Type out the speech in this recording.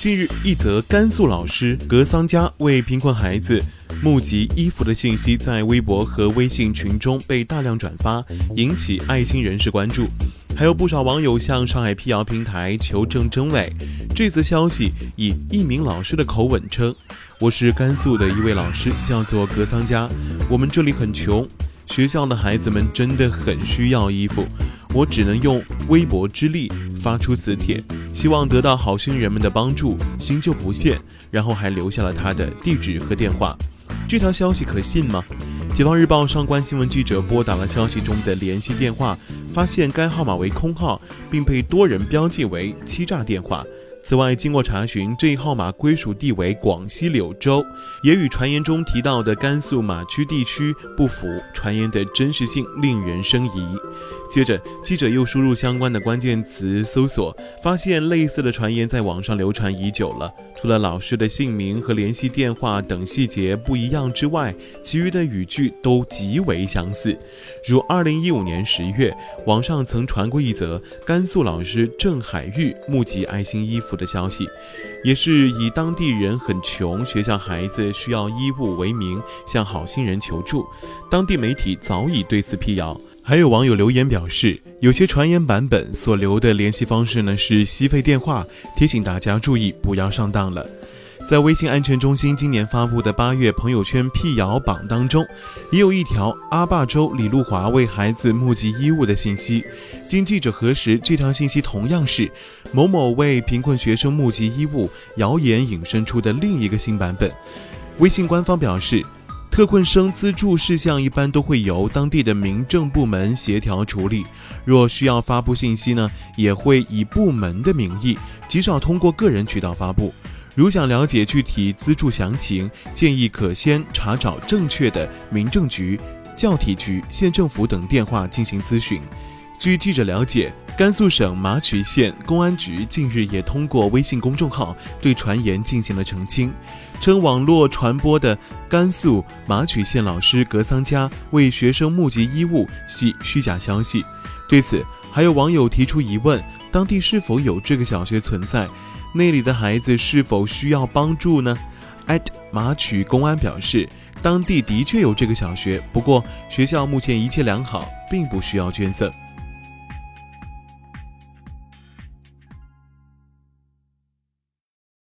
近日，一则甘肃老师格桑家为贫困孩子。募集衣服的信息在微博和微信群中被大量转发，引起爱心人士关注。还有不少网友向上海辟谣平台求证真伪。这则消息以一名老师的口吻称：“我是甘肃的一位老师，叫做格桑家。我们这里很穷，学校的孩子们真的很需要衣服。我只能用微薄之力发出此帖，希望得到好心人们的帮助，新旧不限。”然后还留下了他的地址和电话。这条消息可信吗？解放日报上官新闻记者拨打了消息中的联系电话，发现该号码为空号，并被多人标记为欺诈电话。此外，经过查询，这一号码归属地为广西柳州，也与传言中提到的甘肃马区地区不符，传言的真实性令人生疑。接着，记者又输入相关的关键词搜索，发现类似的传言在网上流传已久了。除了老师的姓名和联系电话等细节不一样之外，其余的语句都极为相似。如2015年10月，网上曾传过一则甘肃老师郑海玉募集爱心衣服的消息，也是以当地人很穷，学校孩子需要衣物为名向好心人求助。当地媒体早已对此辟谣。还有网友留言表示，有些传言版本所留的联系方式呢是吸费电话，提醒大家注意不要上当了。在微信安全中心今年发布的八月朋友圈辟谣榜当中，也有一条阿坝州李路华为孩子募集衣物的信息。经记者核实，这条信息同样是某某为贫困学生募集衣物谣言引申出的另一个新版本。微信官方表示。特困生资助事项一般都会由当地的民政部门协调处理，若需要发布信息呢，也会以部门的名义，极少通过个人渠道发布。如想了解具体资助详情，建议可先查找正确的民政局、教体局、县政府等电话进行咨询。据记者了解，甘肃省马曲县公安局近日也通过微信公众号对传言进行了澄清，称网络传播的甘肃马曲县老师格桑家为学生募集衣物系虚假消息。对此，还有网友提出疑问：当地是否有这个小学存在？那里的孩子是否需要帮助呢？艾特马曲公安表示，当地的确有这个小学，不过学校目前一切良好，并不需要捐赠。